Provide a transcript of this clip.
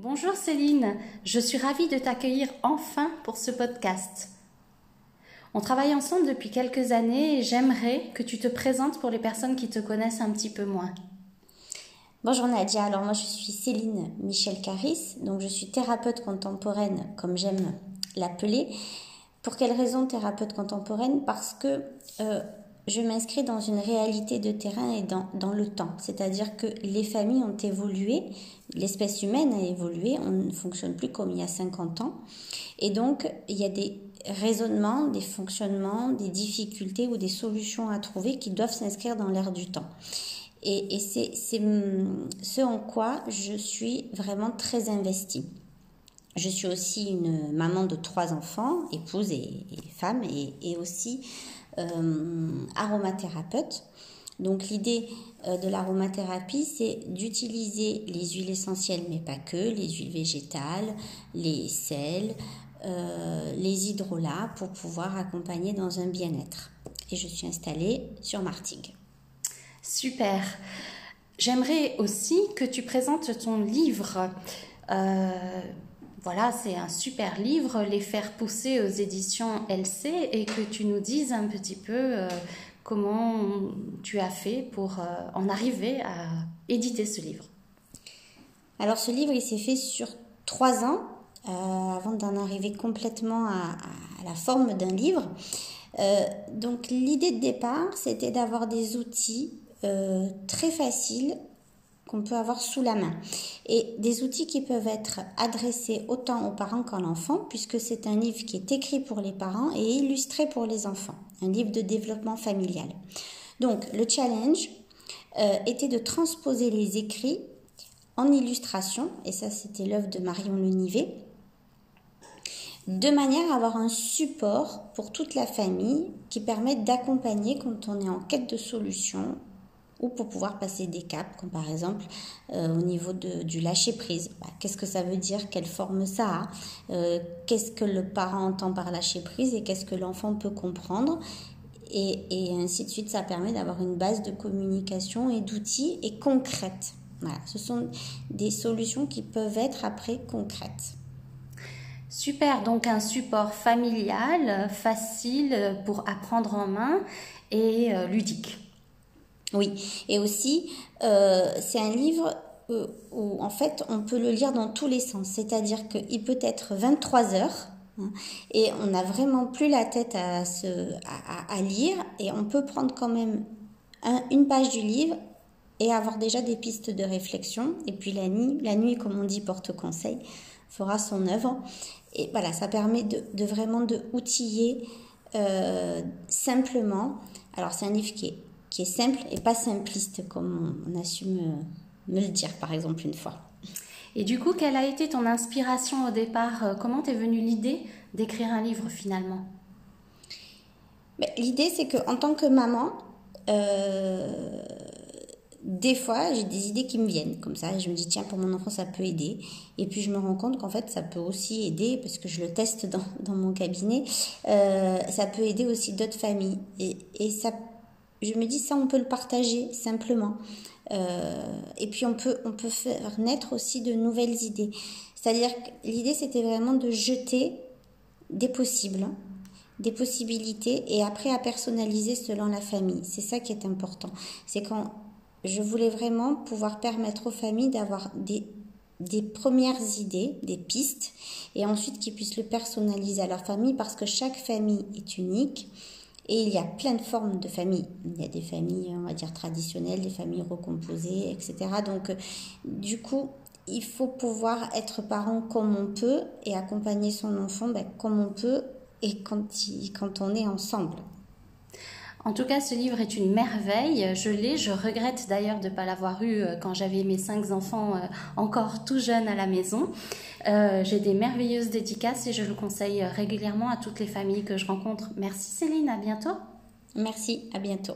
Bonjour Céline, je suis ravie de t'accueillir enfin pour ce podcast. On travaille ensemble depuis quelques années et j'aimerais que tu te présentes pour les personnes qui te connaissent un petit peu moins. Bonjour Nadia, alors moi je suis Céline Michel Caris, donc je suis thérapeute contemporaine comme j'aime l'appeler. Pour quelle raison thérapeute contemporaine? Parce que euh, je m'inscris dans une réalité de terrain et dans, dans le temps. C'est-à-dire que les familles ont évolué, l'espèce humaine a évolué, on ne fonctionne plus comme il y a 50 ans. Et donc, il y a des raisonnements, des fonctionnements, des difficultés ou des solutions à trouver qui doivent s'inscrire dans l'air du temps. Et, c'est ce en quoi je suis vraiment très investie. Je suis aussi une maman de trois enfants, épouse et, femme, et, aussi aromathérapeute. Donc l'idée euh, de l'aromathérapie, c'est d'utiliser les huiles essentielles, mais pas que, les huiles végétales, les sels, euh, les hydrolats pour pouvoir accompagner dans un bien-être. Et je suis installée sur Martigues. Super. J'aimerais aussi que tu présentes ton livre. Voilà, c'est un super livre, Les faire pousser aux éditions LC, et que tu nous dises un petit peu euh, comment tu as fait pour euh, en arriver à éditer ce livre. Alors ce livre, il s'est fait sur trois ans, euh, avant d'en arriver complètement à, la forme d'un livre. donc l'idée de départ, c'était d'avoir des outils très faciles qu'on peut avoir sous la main. Et des outils qui peuvent être adressés autant aux parents qu'à l'enfant, puisque c'est un livre qui est écrit pour les parents et illustré pour les enfants, un livre de développement familial. Donc le challenge euh, était de transposer les écrits en illustration, et ça c'était l'œuvre de Marion Lenivet, de manière à avoir un support pour toute la famille qui permet d'accompagner quand on est en quête de solutions ou pour pouvoir passer des caps, comme par exemple euh, au niveau de, du lâcher-prise. Bah, qu'est-ce que ça veut dire? Quelle forme ça a? Euh, Qu'est-ce que le parent entend par lâcher-prise et qu'est-ce que l'enfant peut comprendre? Et, ainsi de suite, ça permet d'avoir une base de communication et d'outils et concrètes. Voilà, ce sont des solutions qui peuvent être après concrètes. Super, donc un support familial, facile pour apprendre en main et euh, ludique. Oui, et aussi, euh, c'est un livre euh, où, en fait, on peut le lire dans tous les sens. C'est-à-dire qu'il peut être 23 heures hein, et on n'a vraiment plus la tête à, se, à, lire et on peut prendre quand même une page du livre et avoir déjà des pistes de réflexion. Et puis la nuit, la nuit comme on dit, porte conseil, fera son œuvre. Et voilà, ça permet de, de vraiment de outiller euh, simplement. Alors c'est un livre qui est qui est simple et pas simpliste, comme on a su me, me le dire par exemple une fois. Et du coup, quelle a été ton inspiration au départ? Euh, Comment t'est venue l'idée d'écrire un livre finalement? L'idée, c'est que en tant que maman, euh, des fois, j'ai des idées qui me viennent comme ça. je me dis, tiens, pour mon enfant, ça peut aider. Et puis, je me rends compte qu'en fait, ça peut aussi aider, parce que je le teste dans, dans mon cabinet, euh, ça peut aider aussi d'autres familles. Et, et ça je me dis ça, on peut le partager simplement. Euh, et puis on peut, on peut faire naître aussi de nouvelles idées. C'est-à-dire que l'idée, c'était vraiment de jeter des possibles, des possibilités, et après à personnaliser selon la famille. C'est ça qui est important. C'est quand je voulais vraiment pouvoir permettre aux familles d'avoir des, des premières idées, des pistes, et ensuite qu'ils puissent le personnaliser à leur famille, parce que chaque famille est unique. Et il y a plein de formes de familles. Il y a des familles, on va dire, traditionnelles, des familles recomposées, etc. Donc, euh, du coup, il faut pouvoir être parent comme on peut et accompagner son enfant ben, comme on peut et quand, quand on est ensemble. En tout cas, ce livre est une merveille. Je l'ai. Je regrette d'ailleurs de ne pas l'avoir eu euh, quand j'avais mes cinq enfants euh, encore tout jeunes à la maison. Euh, j'ai des merveilleuses dédicaces et je le conseille régulièrement à toutes les familles que je rencontre. Merci Céline, à bientôt. Merci, à bientôt.